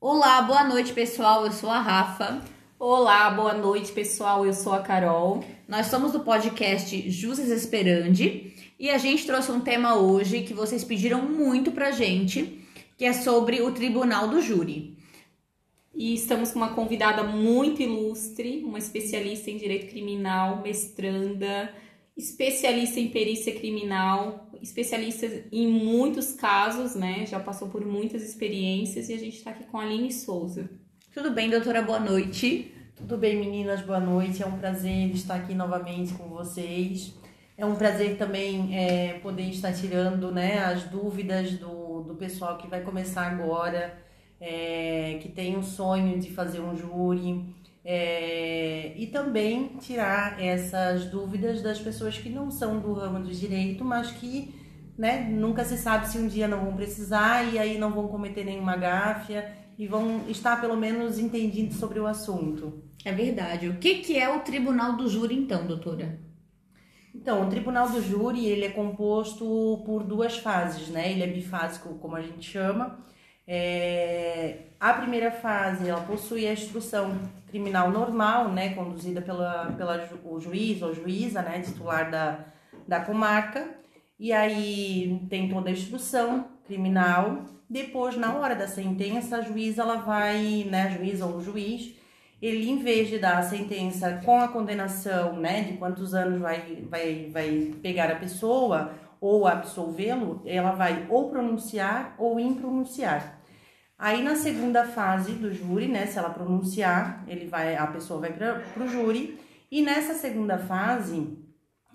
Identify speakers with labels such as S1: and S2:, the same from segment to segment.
S1: Olá, boa noite, pessoal. Eu sou a Rafa.
S2: Olá, boa noite, pessoal. Eu sou a Carol.
S1: Nós somos do podcast Jusas Esperandi e a gente trouxe um tema hoje que vocês pediram muito pra gente, que é sobre o Tribunal do Júri.
S2: E estamos com uma convidada muito ilustre, uma especialista em direito criminal, mestranda, especialista em perícia criminal, especialista em muitos casos, né? Já passou por muitas experiências e a gente está aqui com a Aline Souza.
S1: Tudo bem, doutora? Boa noite.
S3: Tudo bem, meninas? Boa noite. É um prazer estar aqui novamente com vocês. É um prazer também é, poder estar tirando né, as dúvidas do, do pessoal que vai começar agora, é, que tem o sonho de fazer um júri, é, e também tirar essas dúvidas das pessoas que não são do ramo do direito, mas que né, nunca se sabe se um dia não vão precisar e aí não vão cometer nenhuma gáfia e vão estar pelo menos entendidos sobre o assunto.
S1: É verdade. O que, que é o Tribunal do Júri, então, doutora?
S3: Então, o Tribunal do Júri ele é composto por duas fases, né? Ele é bifásico, como a gente chama. É, a primeira fase, ela possui a instrução criminal normal, né, conduzida pela, pela o juiz ou juíza, né, titular da, da comarca. E aí tem toda a instrução criminal. Depois, na hora da sentença, a juíza ela vai, né, a juíza ou o juiz, ele em vez de dar a sentença com a condenação, né, de quantos anos vai, vai, vai pegar a pessoa ou absolvê-lo, ela vai ou pronunciar ou impronunciar. Aí na segunda fase do júri, né, se ela pronunciar, ele vai, a pessoa vai para o júri. E nessa segunda fase,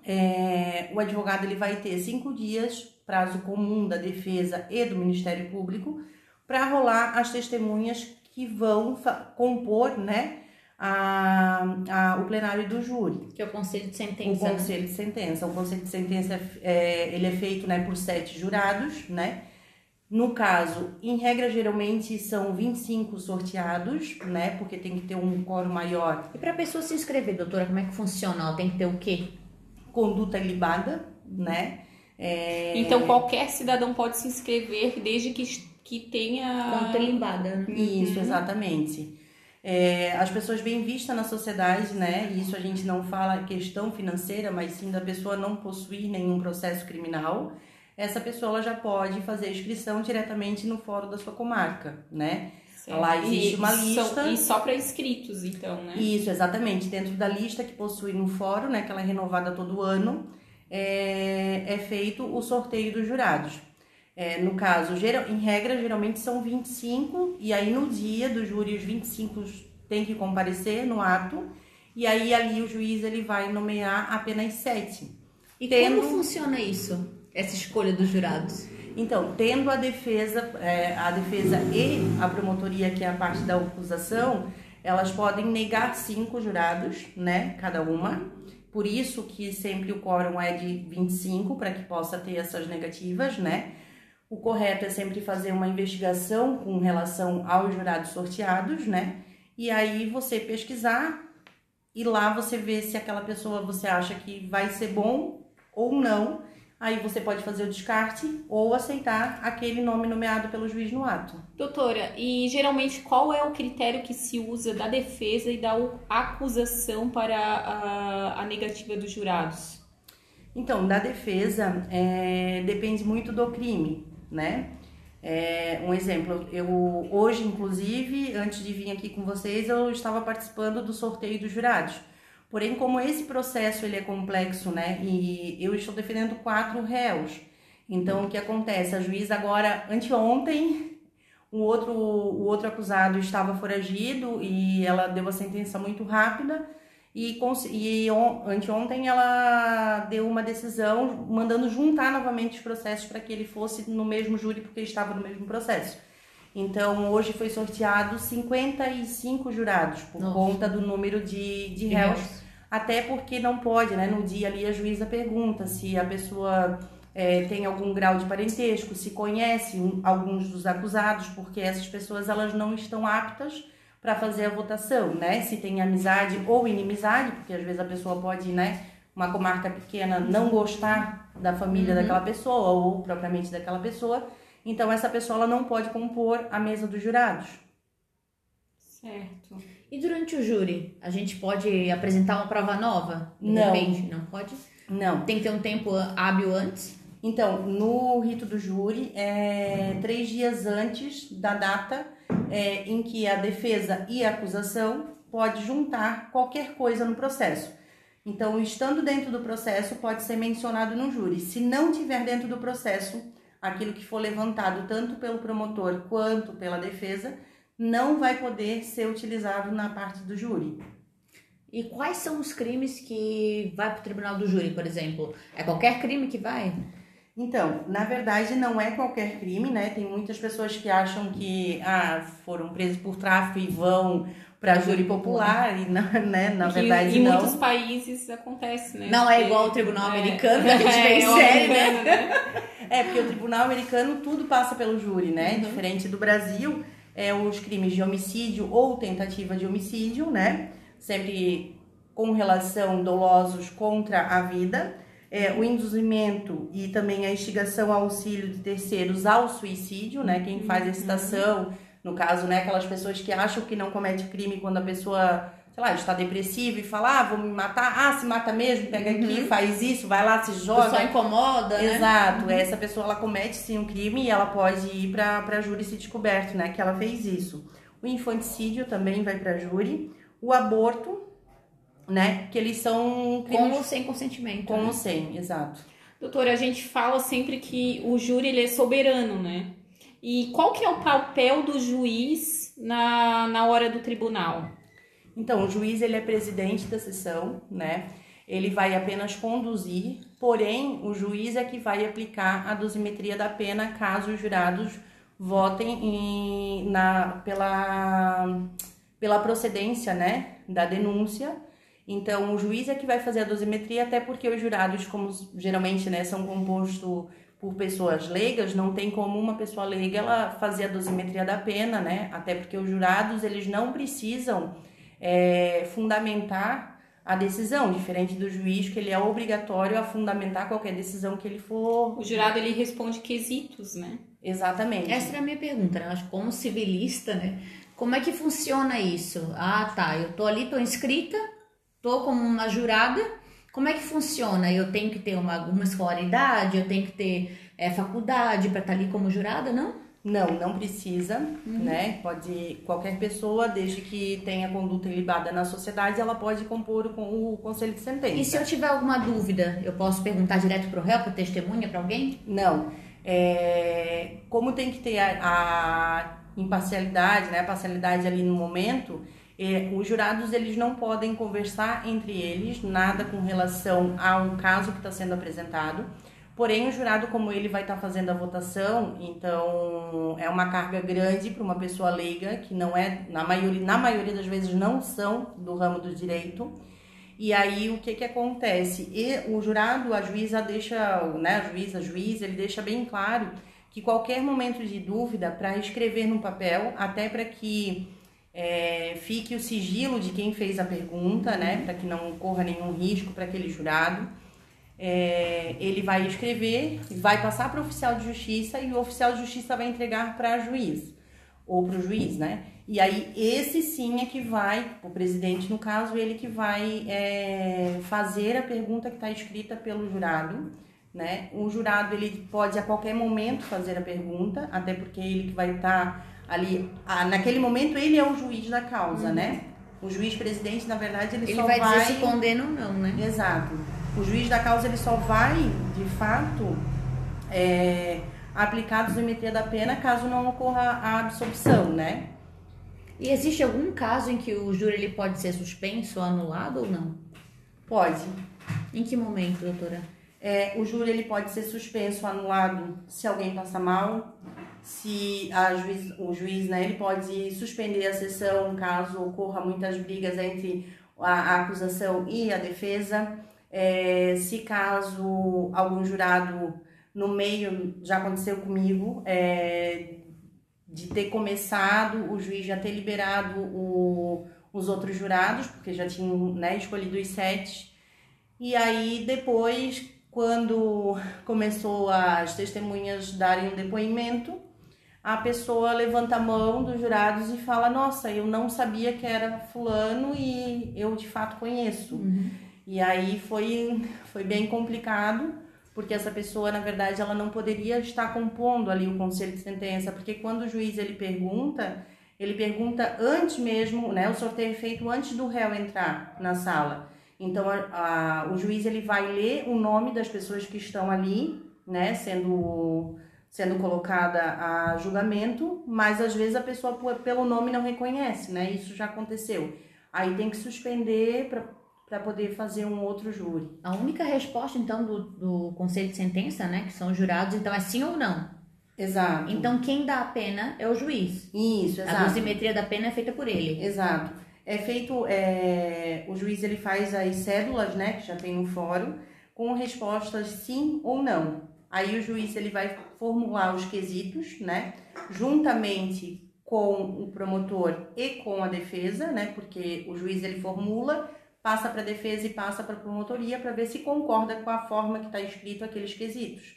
S3: é, o advogado ele vai ter cinco dias, prazo comum da defesa e do Ministério Público, para rolar as testemunhas que vão compor, né, a, a, o plenário do júri.
S1: Que é o conselho de sentença.
S3: O conselho de sentença. O conselho de sentença é, ele é feito, né, por sete jurados, né? No caso, em regra, geralmente são 25 sorteados, né? Porque tem que ter um quórum maior.
S1: E para a pessoa se inscrever, doutora, como é que funciona? Ela tem que ter o quê?
S3: Conduta libada, né?
S2: É... Então, qualquer cidadão pode se inscrever desde que, que tenha.
S1: Conduta libada.
S3: Né? Isso, uhum. exatamente. É, as pessoas bem vistas na sociedade, né? Isso a gente não fala questão financeira, mas sim da pessoa não possuir nenhum processo criminal essa pessoa já pode fazer a inscrição diretamente no fórum da sua comarca, né?
S2: Certo. Lá existe e uma lista. e só para inscritos, então, né?
S3: Isso, exatamente. Dentro da lista que possui no fórum, né, que ela é renovada todo ano, é, é feito o sorteio dos jurados. É, no caso, geral, em regra, geralmente são 25, e aí no dia do júri, os 25 têm que comparecer no ato, e aí ali o juiz ele vai nomear apenas sete.
S1: E Tendo... como funciona isso? Essa escolha dos jurados?
S3: Então, tendo a defesa, é, a defesa e a promotoria, que é a parte da acusação, elas podem negar cinco jurados, né, cada uma. Por isso que sempre o quórum é de 25, para que possa ter essas negativas, né? O correto é sempre fazer uma investigação com relação aos jurados sorteados, né? E aí você pesquisar e lá você vê se aquela pessoa você acha que vai ser bom ou não aí você pode fazer o descarte ou aceitar aquele nome nomeado pelo juiz no ato.
S2: Doutora, e geralmente qual é o critério que se usa da defesa e da acusação para a, a negativa dos jurados?
S3: Então, da defesa é, depende muito do crime, né? É, um exemplo, eu hoje, inclusive, antes de vir aqui com vocês, eu estava participando do sorteio dos jurados. Porém, como esse processo ele é complexo, né, e eu estou defendendo quatro réus, então o que acontece? A juíza agora, anteontem, o outro, o outro acusado estava foragido e ela deu a sentença muito rápida e, e on, anteontem ela deu uma decisão mandando juntar novamente os processos para que ele fosse no mesmo júri porque estava no mesmo processo. Então, hoje foi sorteado 55 jurados por Nossa. conta do número de, de réus até porque não pode, né? No dia ali a juíza pergunta se a pessoa é, tem algum grau de parentesco, se conhece um, alguns dos acusados, porque essas pessoas elas não estão aptas para fazer a votação, né? Se tem amizade ou inimizade, porque às vezes a pessoa pode, né? Uma comarca pequena não gostar da família uhum. daquela pessoa ou propriamente daquela pessoa, então essa pessoa ela não pode compor a mesa dos jurados,
S2: Certo.
S1: E durante o júri, a gente pode apresentar uma prova nova?
S3: Não.
S1: Depende, não pode?
S3: Não.
S1: Tem que ter um tempo hábil antes?
S3: Então, no rito do júri, é três dias antes da data é, em que a defesa e a acusação pode juntar qualquer coisa no processo. Então, estando dentro do processo, pode ser mencionado no júri. Se não tiver dentro do processo, aquilo que for levantado tanto pelo promotor quanto pela defesa, não vai poder ser utilizado na parte do júri.
S1: E quais são os crimes que vai para o tribunal do júri, por exemplo? É qualquer crime que vai?
S3: Então, na verdade, não é qualquer crime, né? Tem muitas pessoas que acham que ah, foram presos por tráfico e vão para júri popular e na, né, na verdade
S2: em
S3: não.
S2: muitos países acontece, né?
S1: Não é
S2: Porque-
S1: igual ao tribunal
S2: É.
S1: americano, que a gente vê em
S2: É, o
S1: série, né?
S2: né?
S3: É, porque o tribunal americano tudo passa pelo júri, né?
S1: Uhum.
S3: Diferente do Brasil, é os crimes de homicídio ou tentativa de homicídio, né? Sempre com relação dolosos contra a vida. É, o induzimento e também a instigação ao auxílio de terceiros ao suicídio, né? Quem faz a excitação, no caso, né? Aquelas pessoas que acham que não comete crime quando a pessoa, sei lá, está depressiva e fala, ah, vou me matar, ah, se mata mesmo, pega aqui, faz isso, vai lá, se joga.
S1: Só incomoda, né?
S3: Exato, essa pessoa ela comete sim um crime e ela pode ir para para júri se descoberto, né, que ela fez isso. O infanticídio também vai para júri, o aborto, né, que eles são
S1: Com
S3: crimes
S1: ou sem consentimento.
S3: com
S1: né?
S3: ou sem, exato.
S2: Doutora, a gente fala sempre que o júri ele é soberano, né? E qual que é o papel do juiz na, na hora do tribunal?
S3: Então, o juiz ele é presidente da sessão, né? Ele vai apenas conduzir, porém o juiz é que vai aplicar a dosimetria da pena caso os jurados votem em- na, pela, pela procedência, né, da denúncia. Então, o juiz é que vai fazer a dosimetria, até porque os jurados, como geralmente, né, são compostos por pessoas leigas, não tem como uma pessoa leiga ela fazer a dosimetria da pena, né? Até porque os jurados, eles não precisam é, fundamentar a decisão, diferente do juiz, que ele é obrigatório a fundamentar qualquer decisão que ele for.
S2: O jurado ele responde quesitos, né?
S3: Exatamente.
S1: Essa era a minha pergunta, né? Acho como civilista, né? Como é que funciona isso? Ah, tá, eu tô ali, tô inscrita, tô como uma jurada. Como é que funciona? Eu tenho que ter uma, alguma escolaridade, eu tenho que ter é, faculdade para estar ali como jurada, não?
S3: Não, não precisa,
S1: Uhum.
S3: né? Pode qualquer pessoa, desde que tenha conduta ilibada na sociedade, ela pode compor o, o conselho de sentença.
S1: E se eu tiver alguma dúvida, eu posso perguntar direto pro réu, pro testemunha, para alguém?
S3: Não. É, como tem que ter a, a imparcialidade, né, a parcialidade ali no momento, é, os jurados eles não podem conversar entre eles nada com relação ao caso que está sendo apresentado. Porém, o jurado, como ele vai estar fazendo a votação, então é uma carga grande para uma pessoa leiga, que não é, na maioria, na maioria das vezes, não são do ramo do direito. E aí o que que acontece? E o jurado, a juíza deixa, né, a juíza, juiz, ele deixa bem claro que qualquer momento de dúvida para escrever no papel, até para que é, fique o sigilo de quem fez a pergunta, né, para que não corra nenhum risco para aquele jurado. É, ele vai escrever, vai passar para o oficial de justiça e o oficial de justiça vai entregar para a juiz ou para o juiz, né? E aí esse sim é que vai, o presidente no caso, ele que vai é, fazer a pergunta que está escrita pelo jurado, né? O jurado ele pode a qualquer momento fazer a pergunta, até porque ele que vai estar ali, ah, naquele momento ele é o juiz da causa, né? O juiz presidente, na verdade, ele,
S1: Ele
S3: só
S1: vai,
S3: vai
S1: dizer se condena ou não, né?
S3: Exato. O juiz da causa ele só vai, de fato, é, aplicar a dosimetria da pena caso não ocorra a absolvição, né?
S1: E existe algum caso em que o júri ele pode ser suspenso anulado ou não?
S3: Pode.
S1: Em que momento, doutora?
S3: É, o júri ele pode ser suspenso, anulado, se alguém passa mal, se juiz, o juiz né, ele pode suspender a sessão caso ocorra muitas brigas entre a, a acusação e a defesa. É, se caso algum jurado no meio, já aconteceu comigo, é, de ter começado, o juiz já ter liberado o, os outros jurados, porque já tinham né, escolhido os sete. E aí depois, quando começou as testemunhas darem um depoimento, a pessoa levanta a mão dos jurados e fala: Nossa, eu não sabia que era Fulano e eu de fato conheço. Uhum. E aí foi, foi bem complicado, porque essa pessoa, na verdade, ela não poderia estar compondo ali o conselho de sentença, porque quando o juiz ele pergunta, ele pergunta antes mesmo, né? O sorteio é feito antes do réu entrar na sala. Então, a, a, o juiz ele vai ler o nome das pessoas que estão ali, né? Sendo sendo colocada a julgamento, mas às vezes a pessoa pelo nome não reconhece, né? Isso já aconteceu. Aí tem que suspender para poder fazer um outro júri.
S1: A única resposta então do, do conselho de sentença, né, que são os jurados, então é sim ou não.
S3: Exato.
S1: Então quem dá a pena é o juiz.
S3: Isso, exato.
S1: A dosimetria da pena é feita por ele.
S3: Exato. É feito, é, o juiz ele faz as cédulas, né, que já tem no fórum, com respostas sim ou não. Aí o juiz ele vai formular os quesitos, né, juntamente com o promotor e com a defesa, né, porque o juiz ele formula, passa para a defesa e passa para a promotoria para ver se concorda com a forma que está escrito aqueles quesitos.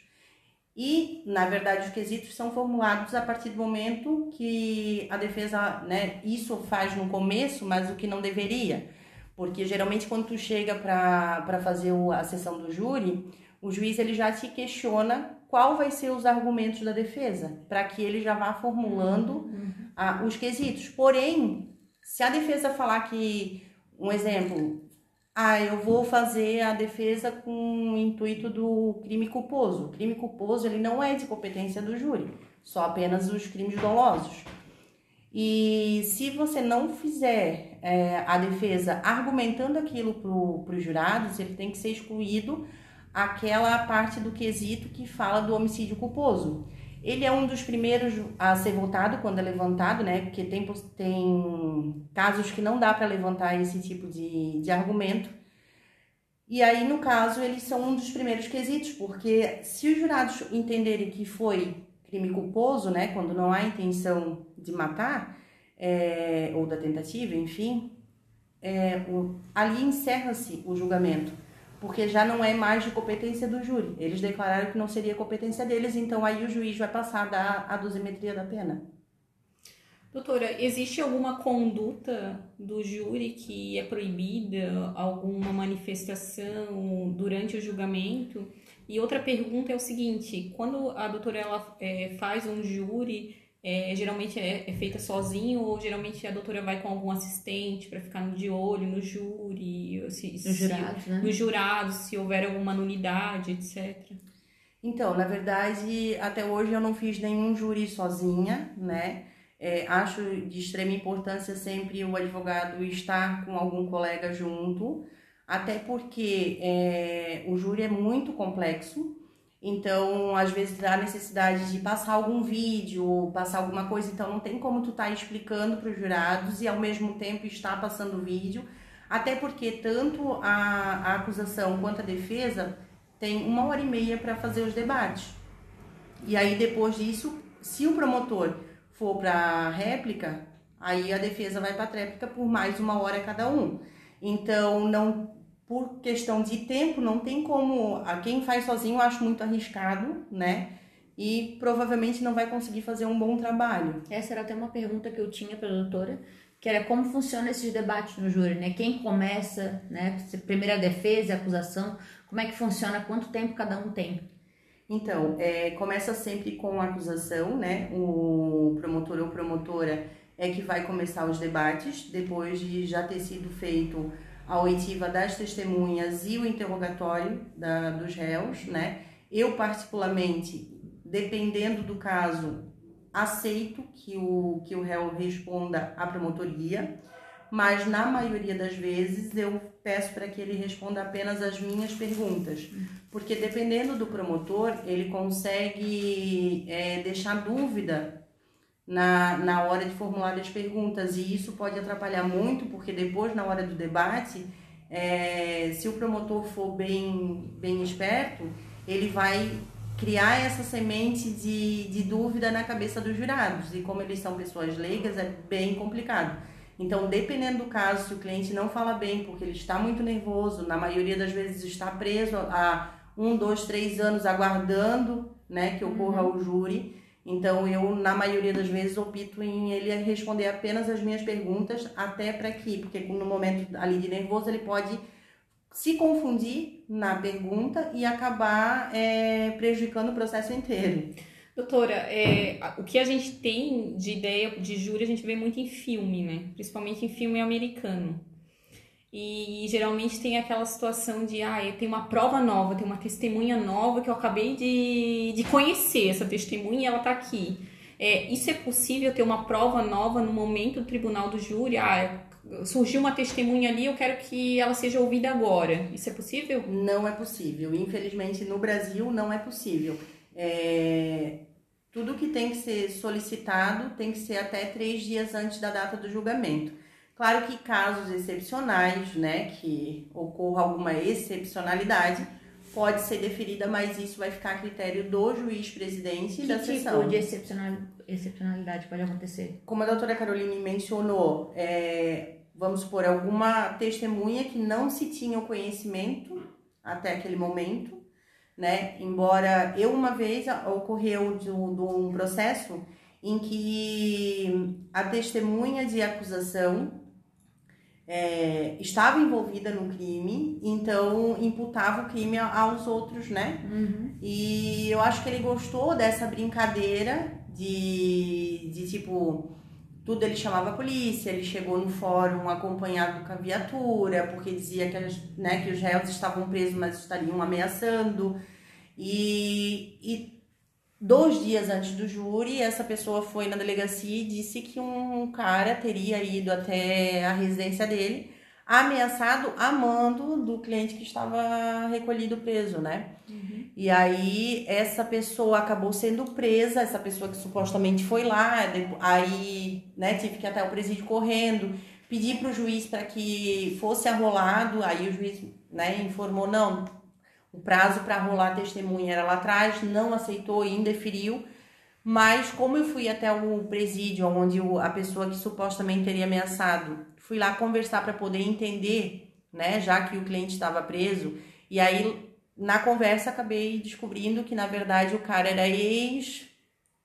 S3: E, na verdade, os quesitos são formulados a partir do momento que a defesa, né, isso faz no começo, mas o que não deveria. Porque geralmente quando tu chega para fazer a sessão do júri, o juiz ele já te questiona qual vai ser os argumentos da defesa, para que ele já vá formulando uhum. os quesitos. Porém, se a defesa falar que, um exemplo, ah, eu vou fazer a defesa com o intuito do crime culposo. O crime culposo ele não é de competência do júri, só apenas os crimes dolosos. E se você não fizer é, a defesa argumentando aquilo para os jurados, ele tem que ser excluído aquela parte do quesito que fala do homicídio culposo. Ele é um dos primeiros a ser votado quando é levantado, né? Porque tem, tem casos que não dá para levantar esse tipo de, de argumento. E aí, no caso, eles são um dos primeiros quesitos, porque se os jurados entenderem que foi crime culposo, né? Quando não há intenção de matar, é, ou da tentativa, enfim, é, o, ali encerra-se o julgamento porque já não é mais de competência do júri. Eles declararam que não seria competência deles, então aí o juiz vai passar a dar a dosimetria da pena.
S2: Doutora, existe alguma conduta do júri que é proibida, alguma manifestação durante o julgamento? E outra pergunta é o seguinte: quando a doutora ela, é, faz um júri, é, geralmente é, é, feita sozinho ou geralmente a doutora vai com algum assistente para ficar de olho no júri, se,
S1: nos, se, jurados, né?
S2: nos jurados, se houver alguma nulidade, etc.
S3: Então, na verdade, até hoje eu não fiz nenhum júri sozinha, né? É, acho de extrema importância sempre o advogado estar com algum colega junto, até porque é, o júri é muito complexo, então, às vezes há necessidade de passar algum vídeo, passar alguma coisa, então não tem como tu estar tá explicando para os jurados e ao mesmo tempo estar passando vídeo, até porque tanto a, a acusação quanto a defesa tem uma hora e meia para fazer os debates. E aí depois disso, se o promotor for para réplica, aí a defesa vai para a tréplica por mais uma hora cada um. Então não por questão de tempo, não tem como. A quem faz sozinho eu acho muito arriscado, né? E provavelmente não vai conseguir fazer um bom trabalho.
S1: Essa era até uma pergunta que eu tinha para a doutora, que era como funciona esses debates no júri, né? Quem começa, né? Primeira defesa, acusação, como é que funciona, quanto tempo cada um tem?
S3: Então, é, começa sempre com a acusação, né? O promotor ou promotora é que vai começar os debates, depois de já ter sido feito a oitiva das testemunhas e o interrogatório da, dos réus, né? Eu, particularmente, dependendo do caso, aceito que o, que o réu responda à promotoria, mas na maioria das vezes eu peço para que ele responda apenas as minhas perguntas, porque dependendo do promotor, ele consegue é, deixar dúvida na, na hora de formular as perguntas. E isso pode atrapalhar muito porque depois na hora do debate é, se o promotor for bem bem esperto ele vai criar essa semente de, de dúvida na cabeça dos jurados. E como eles são pessoas leigas é bem complicado. Então dependendo do caso se o cliente não fala bem porque ele está muito nervoso na maioria das vezes está preso há um dois três anos aguardando né que ocorra uhum. o júri Então, eu, na maioria das vezes, opto em ele responder apenas as minhas perguntas, até para que, porque no momento ali de nervoso, ele pode se confundir na pergunta e acabar é, prejudicando o processo inteiro.
S2: Doutora, é, o que a gente tem de ideia de júri, a gente vê muito em filme, né? Principalmente em filme americano. E geralmente tem aquela situação de, ah, tenho uma prova nova, tenho uma testemunha nova que eu acabei de, de conhecer, essa testemunha ela tá aqui. É, isso é possível ter uma prova nova no momento do tribunal do júri? Ah, surgiu uma testemunha ali, eu quero que ela seja ouvida agora. Isso é possível?
S3: Não é possível. Infelizmente, no Brasil, não é possível. É... Tudo que tem que ser solicitado tem que ser até três dias antes da data do julgamento. Claro que casos excepcionais, né, que ocorra alguma excepcionalidade, pode ser deferida, mas isso vai ficar a critério do juiz presidente
S1: que
S3: da
S1: tipo
S3: sessão.
S1: de excepcional, excepcionalidade pode acontecer?
S3: Como a doutora Caroline mencionou, é, vamos supor, alguma testemunha que não se tinha o conhecimento até aquele momento, né? Embora eu uma vez ocorreu de um processo em que a testemunha de acusação é, estava envolvida no crime, então imputava o crime aos outros, né?
S1: Uhum.
S3: E eu acho que ele gostou dessa brincadeira de, de tipo, tudo ele chamava a polícia, ele chegou no fórum acompanhado com a viatura, porque dizia que, né, que os réus estavam presos, mas estariam ameaçando. E, e Dois dias antes do júri, essa pessoa foi na delegacia e disse que um cara teria ido até a residência dele, ameaçado a mando do cliente que estava recolhido preso, né?
S1: Uhum.
S3: E aí essa pessoa acabou sendo presa, essa pessoa que supostamente foi lá, aí, né, tive que ir até o presídio correndo, pedi para o juiz para que fosse arrolado, aí o juiz, né, informou não, o prazo para rolar testemunha era lá atrás, não aceitou e indeferiu. Mas como eu fui até o presídio, onde a pessoa que supostamente teria ameaçado, fui lá conversar para poder entender, né, já que o cliente estava preso. E aí na conversa acabei descobrindo que na verdade o cara era ex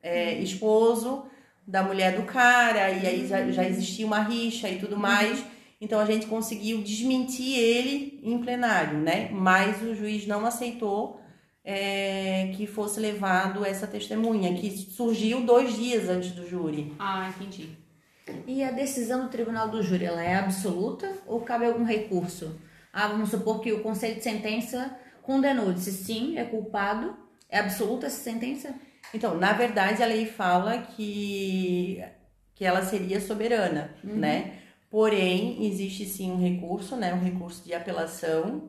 S3: é, esposo da mulher do cara e aí já, já existia uma rixa e tudo mais. Então a gente conseguiu desmentir ele em plenário, né? Mas o juiz não aceitou é, que fosse levado essa testemunha, que surgiu dois dias antes do júri.
S2: Ah, entendi.
S1: E a decisão do tribunal do júri, ela é absoluta ou cabe algum recurso? Ah, vamos supor que o conselho de sentença condenou, disse sim, é culpado. É absoluta essa sentença?
S3: Então, na verdade, a lei fala que, que ela seria soberana, uhum. né? Porém, existe sim um recurso, né, um recurso de apelação.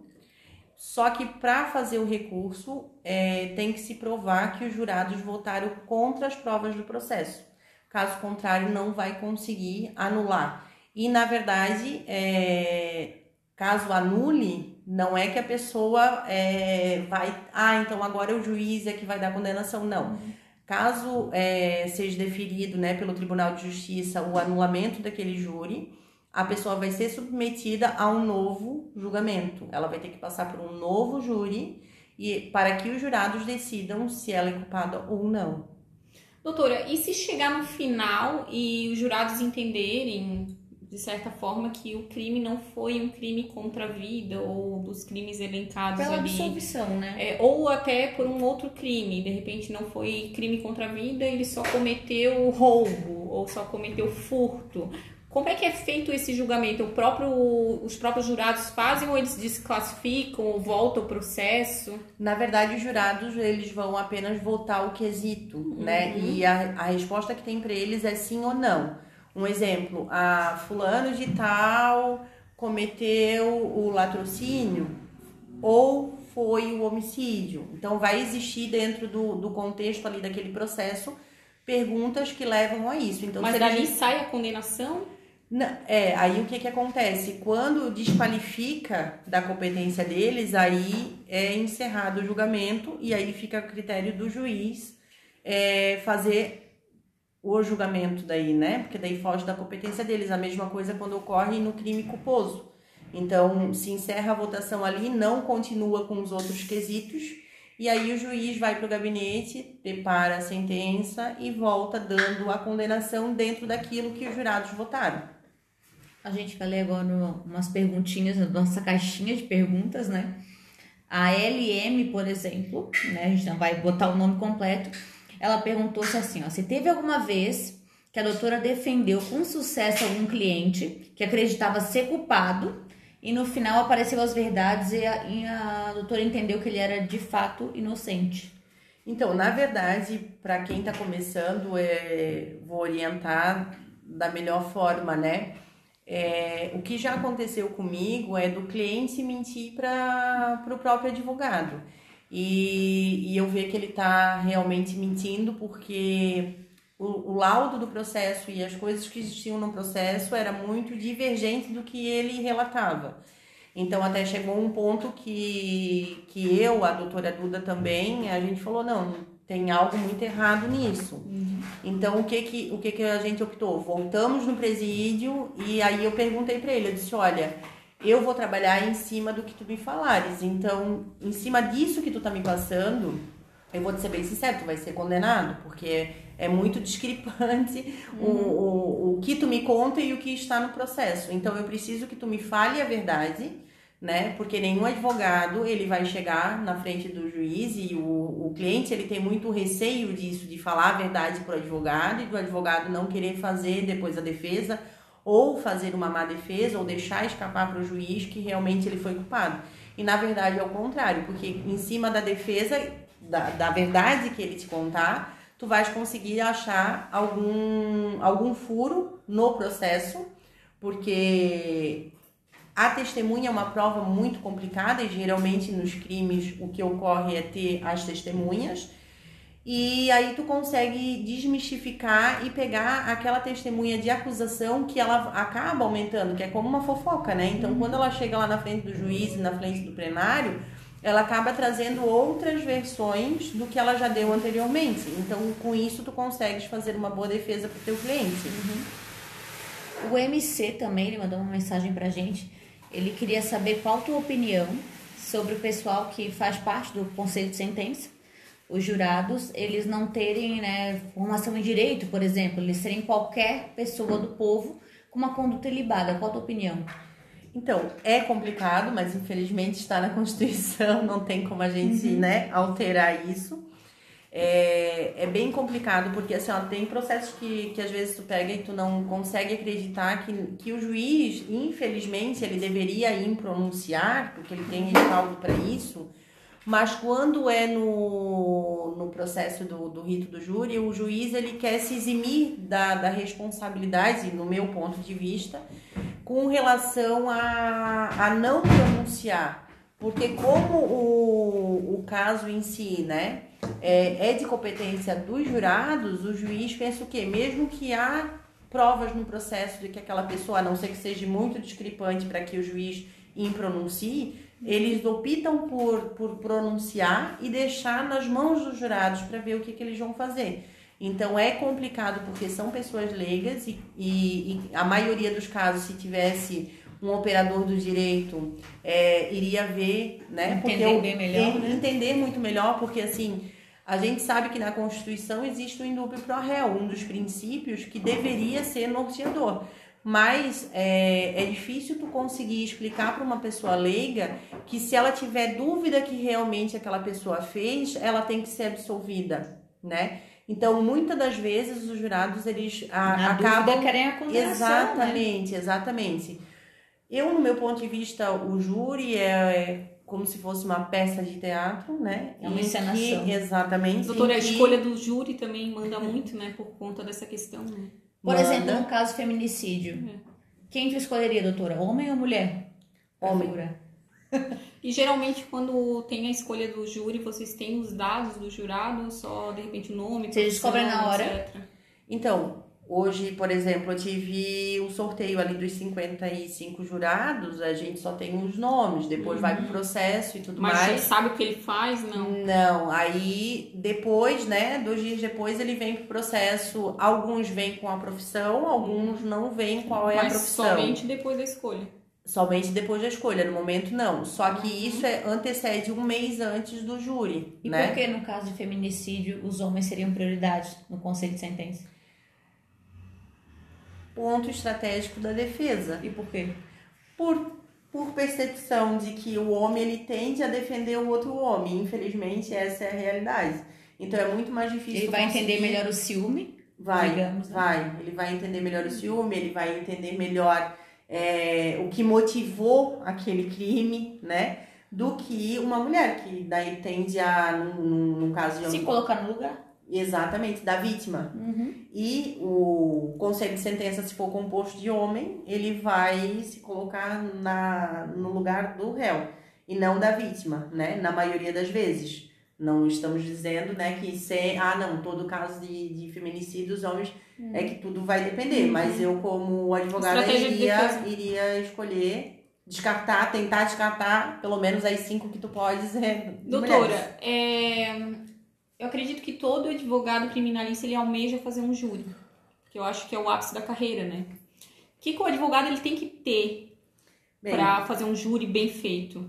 S3: Só que para fazer o recurso, é, tem que se provar que os jurados votaram contra as provas do processo. Caso contrário, não vai conseguir anular. E na verdade, é, caso anule, não é que a pessoa é, vai, ah, então agora o juiz é que vai dar condenação, não. Caso é, seja deferido né, pelo Tribunal de Justiça o anulamento daquele júri, a pessoa vai ser submetida a um novo julgamento. Ela vai ter que passar por um novo júri e para que os jurados decidam se ela é culpada ou não.
S2: Doutora, e se chegar no final e os jurados entenderem de certa forma que o crime não foi um crime contra a vida ou dos crimes elencados
S1: Pela
S2: ali.
S1: absolvição, né?
S2: É, ou até por um outro crime, de repente não foi crime contra a vida, ele só cometeu roubo ou só cometeu furto. Como é que é feito esse julgamento? Próprio, os próprios jurados fazem ou eles desclassificam ou voltam o processo?
S3: Na verdade, os jurados eles vão apenas votar o quesito, uhum. né? E a, a resposta que tem para eles é sim ou não. Um exemplo, a fulano de tal cometeu o latrocínio ou foi o homicídio. Então, vai existir dentro do, do contexto ali daquele processo perguntas que levam a isso. Então,
S2: Mas dali sai a condenação?
S3: É, aí o que que acontece? Quando desqualifica da competência deles, aí é encerrado o julgamento e aí fica a critério do juiz é, fazer o julgamento daí, né? Porque daí foge da competência deles. A mesma coisa quando ocorre no crime culposo. Então, se encerra a votação ali, não continua com os outros quesitos E aí o juiz vai para o gabinete, prepara a sentença e volta dando a condenação dentro daquilo que os jurados votaram.
S1: A gente vai ler agora umas perguntinhas na nossa caixinha de perguntas, né? A LM, por exemplo, né? A gente não vai botar o nome completo. Ela perguntou-se assim, ó, se teve alguma vez que a doutora defendeu com sucesso algum cliente que acreditava ser culpado e no final apareceu as verdades e a, e a doutora entendeu que ele era de fato inocente.
S3: Então, na verdade, para quem está começando, é, vou orientar da melhor forma, né? É, o que já aconteceu comigo é do cliente mentir para o próprio advogado. E, e eu ver que ele está realmente mentindo porque o, o, laudo do processo e as coisas que existiam no processo era muito divergente do que ele relatava. Então até chegou um ponto que, que eu, a doutora Duda também, a gente falou, não, tem algo muito errado nisso. Uhum. Então o que que, o que que a gente optou? Voltamos no presídio e aí eu perguntei para ele, eu disse, olha, eu vou trabalhar em cima do que tu me falares. Então, em cima disso que tu tá me passando, eu vou te ser bem sincero, tu vai ser condenado, porque é muito discrepante uhum. o, o, o que tu me conta e o que está no processo. Então eu preciso que tu me fale a verdade, né? Porque nenhum advogado ele vai chegar na frente do juiz e o, o cliente ele tem muito receio disso, de falar a verdade para o advogado e do advogado não querer fazer depois a defesa ou fazer uma má defesa ou deixar escapar para o juiz que realmente ele foi culpado. E na verdade é o contrário, porque em cima da defesa, da, da verdade que ele te contar, tu vais conseguir achar algum, algum furo no processo, porque a testemunha é uma prova muito complicada e geralmente nos crimes o que ocorre é ter as testemunhas. E aí tu consegue desmistificar e pegar aquela testemunha de acusação que ela acaba aumentando, que é como uma fofoca, né? Então, uhum. quando ela chega lá na frente do juiz e na frente do plenário, ela acaba trazendo outras versões do que ela já deu anteriormente. Então, com isso, tu consegues fazer uma boa defesa para o teu cliente.
S1: Uhum. O MC também, ele mandou uma mensagem para gente. Ele queria saber qual a tua opinião sobre o pessoal que faz parte do conselho de sentença, os jurados, eles não terem né, formação em direito, por exemplo, eles serem qualquer pessoa do povo com uma conduta ilibada. Qual a tua opinião?
S3: Então, é complicado, mas infelizmente está na Constituição, não tem como a gente uhum. né, alterar isso. É, é bem complicado, porque assim, ó, tem processos que, que às vezes tu pega e tu não consegue acreditar que, que o juiz, infelizmente, ele deveria ir pronunciar, porque ele tem respaldo para isso, mas quando é no, no processo do, do rito do júri, o juiz ele quer se eximir da, da responsabilidade, no meu ponto de vista, com relação a, a não pronunciar. Porque como o, o caso em si, né, é, é de competência dos jurados, o juiz pensa o quê? Mesmo que há provas no processo de que aquela pessoa, a não ser que seja muito discrepante para que o juiz impronuncie, eles optam por, por pronunciar e deixar nas mãos dos jurados para ver o que, que eles vão fazer. Então é complicado porque são pessoas leigas e, e, e a maioria dos casos, se tivesse um operador do direito, é, iria ver, né?
S1: Entender porque bem melhor,
S3: né? Entender muito melhor, porque assim, a gente sabe que na Constituição existe o indúbio pro réu, um dos princípios que deveria ser norteador. Mas é, é difícil tu conseguir explicar para uma pessoa leiga que se ela tiver dúvida que realmente aquela pessoa fez, ela tem que ser absolvida, né? Então, muitas das vezes os jurados eles a, acabam
S1: querem a condenação,
S3: Exatamente, né? exatamente. Eu, no meu ponto de vista, o júri é, é como se fosse uma peça de teatro, né?
S1: É uma encenação.
S3: Que, exatamente.
S2: Doutora, a escolha do júri também manda muito, né? Por conta dessa questão, né?
S1: Por Manda. exemplo, no caso feminicídio, é. quem tu escolheria, doutora? Homem ou mulher?
S3: Homem.
S2: E geralmente quando tem a escolha do júri, vocês têm os dados do jurado, só de repente o nome,
S1: Vocês descobrem na hora?
S2: Etc.
S3: Então, Hoje, por exemplo, eu tive o um sorteio ali dos 55 jurados, a gente só tem os nomes, depois uhum. vai pro processo e tudo
S2: Mas
S3: mais.
S2: Mas você sabe o que ele faz, não?
S3: Não, aí depois, né, dois dias depois ele vem pro processo, alguns vêm com a profissão, alguns não vêm qual é
S2: Mas
S3: a profissão.
S2: somente depois da escolha.
S3: Somente depois da escolha, no momento não. Só que isso é, antecede um mês antes do júri,
S1: E
S3: né?
S1: por que, no caso de feminicídio, os homens seriam prioridade no conselho de sentença?
S3: Ponto estratégico da defesa.
S1: E por quê?
S3: Por, por percepção de que o homem ele tende a defender o outro homem. Infelizmente, essa é a realidade. Então é muito mais difícil.
S1: Ele vai
S3: conseguir-
S1: entender melhor o ciúme,
S3: Vai,
S1: digamos, né?
S3: vai. Ele vai entender melhor o ciúme, ele vai entender melhor é, o que motivou aquele crime, né? Do que uma mulher, que daí tende a, num, num, caso de
S1: se colocar no lugar.
S3: Exatamente, da vítima.
S1: Uhum.
S3: E o conselho de sentença, se for composto de homem, ele vai se colocar na, no lugar do réu e não da vítima, né? Na maioria das vezes. Não estamos dizendo, né, que se, ah, não, todo caso de, de feminicídio dos homens é que tudo vai depender, mas eu como advogada
S2: Estratégia de
S3: iria, iria escolher descartar, tentar descartar pelo menos as cinco que tu podes é, mulheres.
S2: Doutora, é, eu acredito que todo advogado criminalista ele almeja fazer um júri, que eu acho que é o ápice da carreira, né? O que, que o advogado ele tem que ter para fazer um júri bem feito?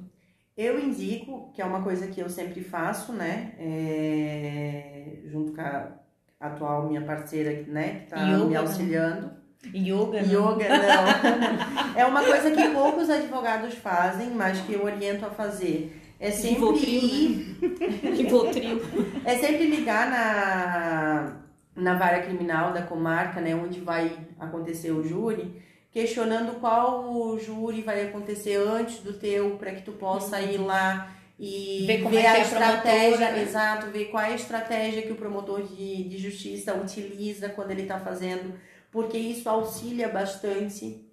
S3: Eu indico, que é uma coisa que eu sempre faço, né? é, junto com a atual minha parceira, né? Que tá
S1: Yoga,
S3: me
S1: né?
S3: auxiliando.
S1: Yoga, né?
S3: Yoga, não. é uma coisa que poucos advogados fazem, mas que eu oriento a fazer. É sempre
S2: Rivotril, né? Rivotril.
S3: É sempre ligar na, na vara criminal da comarca, né, onde vai acontecer o júri, questionando qual o júri vai acontecer antes do teu, para que tu possa ir lá e
S1: Ver como é
S3: a
S1: é a
S3: estratégia,
S1: né?
S3: exato, ver qual é a estratégia que o promotor de, de justiça utiliza quando ele está fazendo, porque isso auxilia bastante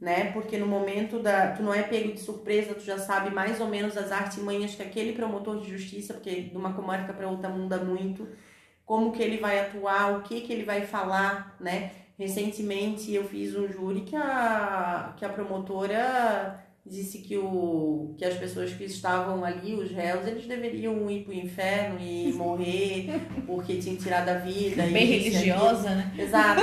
S3: né? Porque no momento da. Tu não é pego de surpresa, tu já sabe mais ou menos as artimanhas que aquele promotor de justiça, porque de uma comarca para outra muda muito, como que ele vai atuar, o que que ele vai falar, né? Recentemente eu fiz um júri que a, que a promotora disse que, o, que as pessoas que estavam ali, os réus, eles deveriam ir pro inferno e morrer porque tinham tirado a vida.
S1: Bem religiosa, né?
S3: Exato.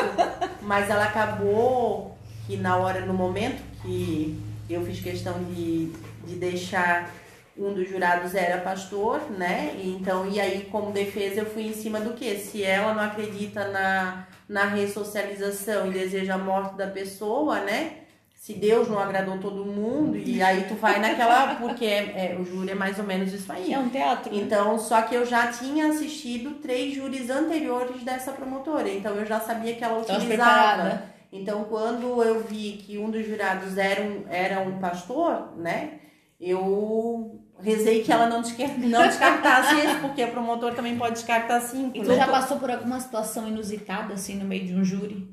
S3: Mas ela acabou que na hora, no momento que eu fiz questão de, de deixar um dos jurados era pastor, né? Então, e aí como defesa eu fui em cima do que? Se ela não acredita na, na ressocialização e deseja a morte da pessoa, né? Se Deus não agradou todo mundo, e aí tu vai naquela. Porque é, é, o júri é mais ou menos isso aí.
S1: É um teatro. né?
S3: Então, só que eu já tinha assistido três júris anteriores dessa promotora, então eu já sabia que ela utilizava. Então, quando eu vi que um dos jurados era um, era um pastor, né, eu rezei que ela não, não descartasse esse, porque o promotor também pode descartar cinco,
S1: E tu
S3: né?
S1: já passou por alguma situação inusitada, assim, no meio de um júri?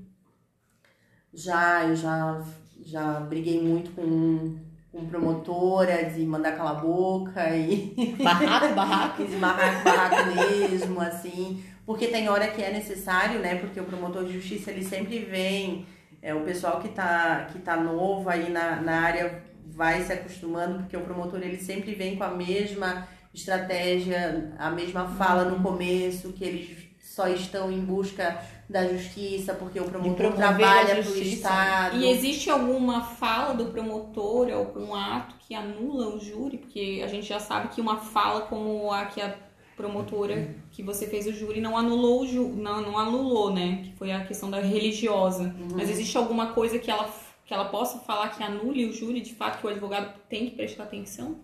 S3: Já, eu já, já briguei muito com, com promotora de mandar calar a boca e...
S1: Barraco, barraco?
S3: Fiz barraco, barraco mesmo, assim. Porque tem hora que é necessário, né? Porque o promotor de justiça, ele sempre vem. É, o pessoal que tá, que tá novo aí na, na área vai se acostumando, porque o promotor, ele sempre vem com a mesma estratégia, a mesma fala no começo, que eles só estão em busca da justiça, porque o promotor trabalha pro
S1: justiça.
S3: Estado.
S2: E existe alguma fala do promotor, algum ato que anula o júri? Porque a gente já sabe que uma fala como a que a promotora que você fez o júri não anulou o ju não, não anulou, né? Que foi a questão da religiosa. Mas existe alguma coisa que ela, que ela possa falar que anule o júri, de fato, que o advogado tem que prestar atenção?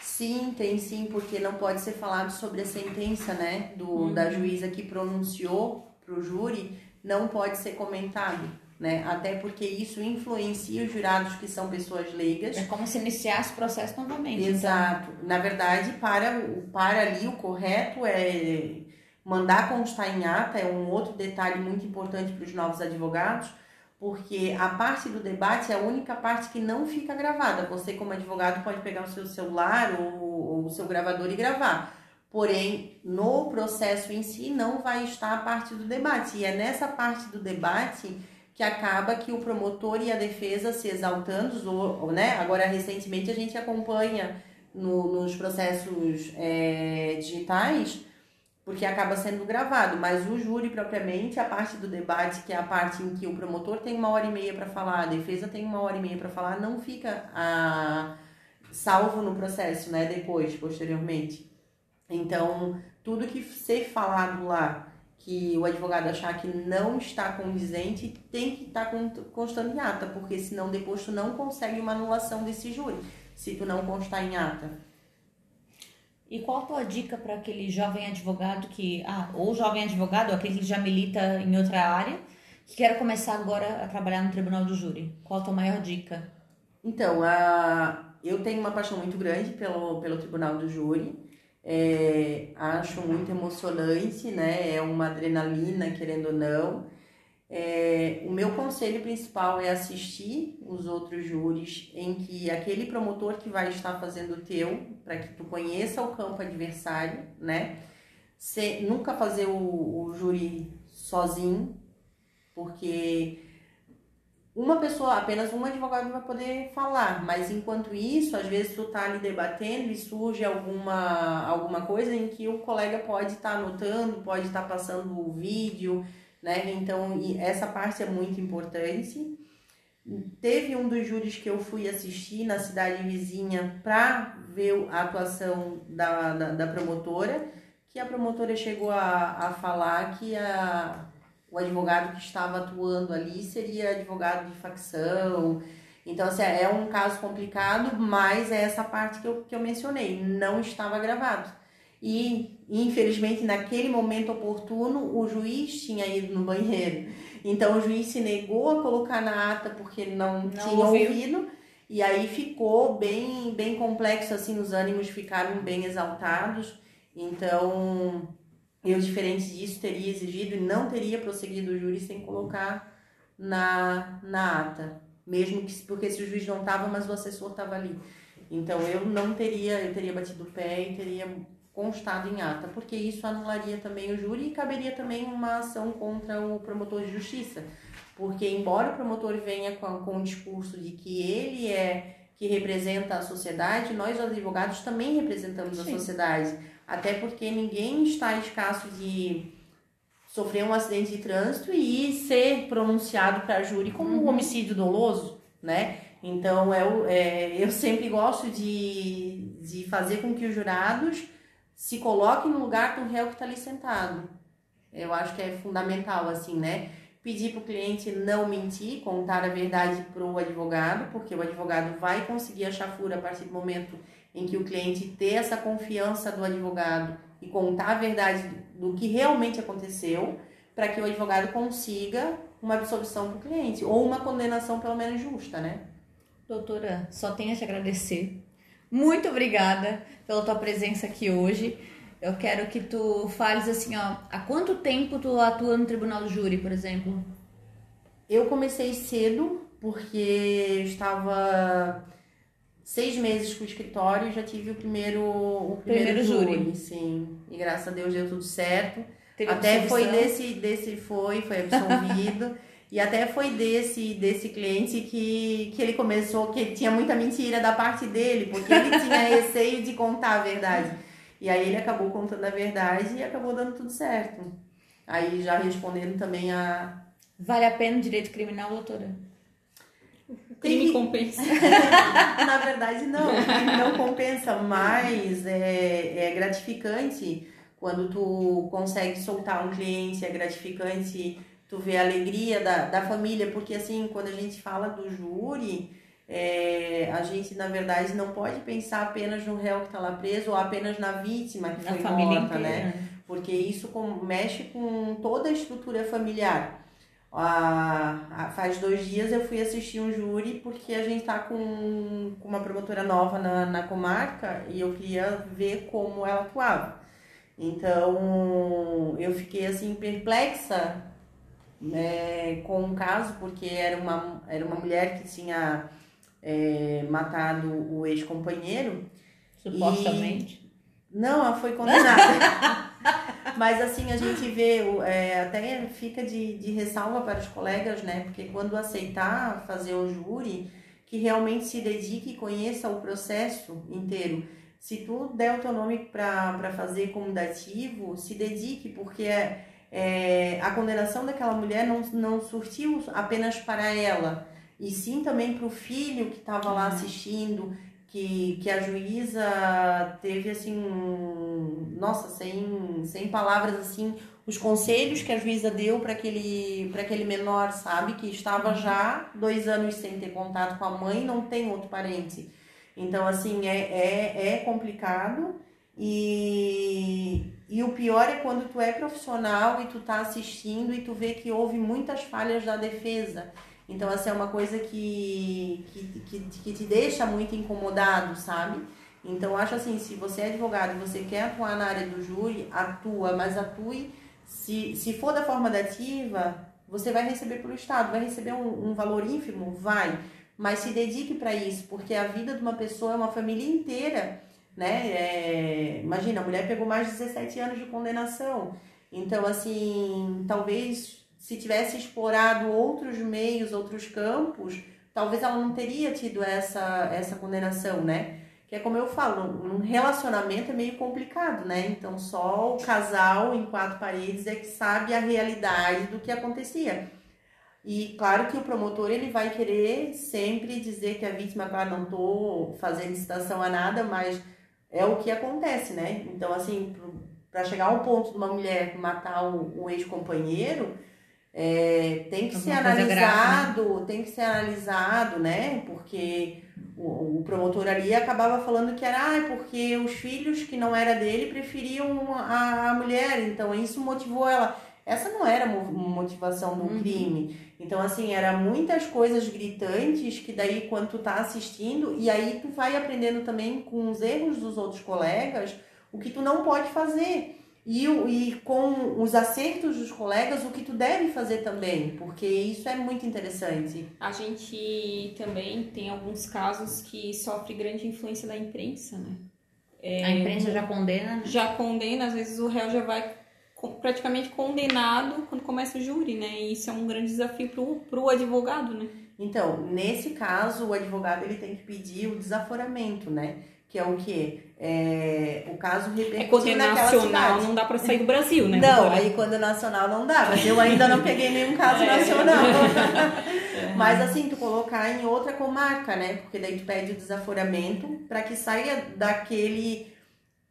S3: Sim, tem sim, porque não pode ser falado sobre a sentença, né, do, da juíza que pronunciou pro júri, não pode ser comentado, né, até porque isso influencia os jurados que são pessoas leigas.
S1: É como se iniciasse o processo novamente. então.
S3: Exato. Na verdade, para, o- para ali, o correto é mandar constar em ata, é um outro detalhe muito importante para os novos advogados, porque a parte do debate é a única parte que não fica gravada. Você, como advogado, pode pegar o seu celular ou, ou o seu gravador e gravar. Porém, no processo em si não vai estar a parte do debate. E é nessa parte do debate que acaba que o promotor e a defesa se exaltando, ou, né? Agora, recentemente, a gente acompanha no- nos processos é, digitais porque acaba sendo gravado, mas o júri propriamente, a parte do debate, que é a parte em que o promotor tem uma hora e meia para falar, a defesa tem uma hora e meia para falar, não fica a, salvo no processo, né, depois, posteriormente. Então, tudo que ser falado lá que o advogado achar que não está condizente tem que estar constando em ata, porque senão depois tu não consegue uma anulação desse júri, se tu não constar em ata.
S1: E qual a tua dica para aquele jovem advogado que, ah, ou jovem advogado, ou aquele que já milita em outra área, que quer começar agora a trabalhar no tribunal do júri? Qual a tua maior dica?
S3: Então, a, eu tenho uma paixão muito grande pelo, pelo tribunal do júri. É, acho muito emocionante, né? É uma adrenalina, querendo ou não. É, o meu conselho principal é assistir os outros júris em que aquele promotor que vai estar fazendo o teu, para que tu conheça o campo adversário, né? Se, nunca fazer o, o júri sozinho, porque uma pessoa, apenas um advogado vai poder falar, mas enquanto isso, às vezes tu tá ali debatendo e surge alguma, alguma coisa em que o colega pode estar tá anotando, pode estar tá passando o vídeo, né? Então, essa parte é muito importante. Teve um dos júris que eu fui assistir na cidade vizinha para ver a atuação da, da, da, promotora, que a promotora chegou a, a falar que a o advogado que estava atuando ali seria advogado de facção. Então, assim, é um caso complicado, mas é essa parte que eu, que eu mencionei, não estava gravado. E, infelizmente, naquele momento oportuno, o juiz tinha ido no banheiro. Então, o juiz se negou a colocar na ata porque não, não tinha ouviu. ouvido. E aí ficou bem, bem complexo, assim, os ânimos ficaram bem exaltados. Então, eu, diferente disso, teria exigido e não teria prosseguido o júri sem colocar na, na ata. Mesmo que, porque se o juiz não estava, mas o assessor estava ali. Então, eu não teria, eu teria batido o pé e teria constado em ata, porque isso anularia também o júri e caberia também uma ação contra o promotor de justiça. Porque, embora o promotor venha com, com o discurso de que ele é que representa a sociedade, nós, advogados, também representamos Sim. a sociedade até porque ninguém está escasso de sofrer um acidente de trânsito e ser pronunciado para júri como uhum. um homicídio doloso, né? Então, eu, é, eu sempre gosto de, de fazer com que os jurados se coloquem no lugar do réu que está ali sentado. Eu acho que é fundamental, assim, né? Pedir para o cliente não mentir, contar a verdade para o advogado, porque o advogado vai conseguir achar fura a partir do momento em que o cliente ter essa confiança do advogado e contar a verdade do que realmente aconteceu, para que o advogado consiga uma absolvição para o cliente, ou uma condenação pelo menos justa, né?
S1: Doutora, só tenho a te agradecer. Muito obrigada pela tua presença aqui hoje. Eu quero que tu fales assim, ó, há quanto tempo tu atua no tribunal do júri, por exemplo?
S3: Eu comecei cedo, porque estava seis meses com o escritório e já tive o primeiro, o primeiro, primeiro júri. júri. Sim. E graças a Deus deu tudo certo. Teve até foi desse, desse foi, foi absolvido. e até foi desse, desse cliente que, que ele começou, que tinha muita mentira da parte dele, porque ele tinha receio de contar a verdade. E aí ele acabou contando a verdade e acabou dando tudo certo. Aí já respondendo também a.
S1: Vale a pena o direito criminal, doutora?
S2: Crime compensa.
S3: Na verdade, não. O crime não compensa, mas é, é gratificante quando tu consegue soltar um cliente, é gratificante tu ver a alegria da, da família, porque assim, quando a gente fala do júri, é, a gente na verdade não pode pensar apenas no réu que está lá preso ou apenas na vítima que na foi morta, né? Porque isso com, mexe com toda a estrutura familiar. Ah, faz dois dias eu fui assistir um júri porque a gente tá com, com uma promotora nova na, na comarca e eu queria ver como ela atuava. Então eu fiquei assim perplexa né, com o caso, porque era uma, era uma mulher que tinha é, matado o ex-companheiro.
S1: Supostamente.
S3: E... Não, ela foi condenada. Mas assim, a gente vê, é, até fica de, de ressalva para os colegas, né? Porque quando aceitar fazer o júri, que realmente se dedique e conheça o processo inteiro. se tu der o teu nome para fazer como dativo, se dedique, porque é, é, a condenação daquela mulher não, não surtiu apenas para ela, e sim também para o filho que estava lá uhum. assistindo, que, que a juíza teve assim, nossa, sem, sem palavras assim, os conselhos que a juíza deu para aquele, aquele menor, sabe, que estava já dois anos sem ter contato com a mãe, não tem outro parente. Então, assim, é, é, é complicado e, e o pior é quando tu é profissional e tu tá assistindo e tu vê que houve muitas falhas da defesa. Então, assim, é uma coisa que, que, que, que te deixa muito incomodado, sabe? Então, acho assim, se você é advogado e você quer atuar na área do júri, atua, mas atue, se, se for da forma dativa, você vai receber pelo Estado, vai receber um, um valor ínfimo? Vai, mas se dedique para isso, porque a vida de uma pessoa é uma família inteira, né? É, imagina, a mulher pegou mais de 17 anos de condenação, então, assim, talvez se tivesse explorado outros meios, outros campos, talvez ela não teria tido essa, essa condenação, né? Que é como eu falo, um relacionamento é meio complicado, né? Então só o casal em quatro paredes é que sabe a realidade do que acontecia. E claro que o promotor ele vai querer sempre dizer que a vítima, claro, não tô fazendo citação a nada, mas é o que acontece, né? Então assim, para chegar ao ponto de uma mulher matar o, o ex-companheiro, é, tem que Alguma ser analisado, grave, né? tem que ser analisado, né? Porque o, o, promotor ali acabava falando que era ah, porque os filhos que não era dele preferiam a, a mulher, então isso motivou ela. Essa não era motivação do uhum. crime. Então, assim, era muitas coisas gritantes que daí quando tu tá assistindo, e aí tu vai aprendendo também com os erros dos outros colegas o que tu não pode fazer e, e com os acertos dos colegas o que tu deve fazer também, porque isso é muito interessante.
S2: A gente também tem alguns casos que sofre grande influência da imprensa, né?
S1: É, a imprensa já condena? Né?
S2: Já condena, às vezes o réu já vai praticamente condenado quando começa o júri, né? E isso é um grande desafio pro, pro advogado, né?
S3: Então, nesse caso, o advogado ele tem que pedir o desaforamento, né? Que é o que? É, o caso
S2: repercutiu é quando é nacional não dá para sair do Brasil, né?
S3: Não, aí quando é nacional não dá, mas eu ainda não peguei nenhum caso é. nacional. É. mas assim, tu colocar em outra comarca, né? Porque daí tu pede o desaforamento para que saia daquele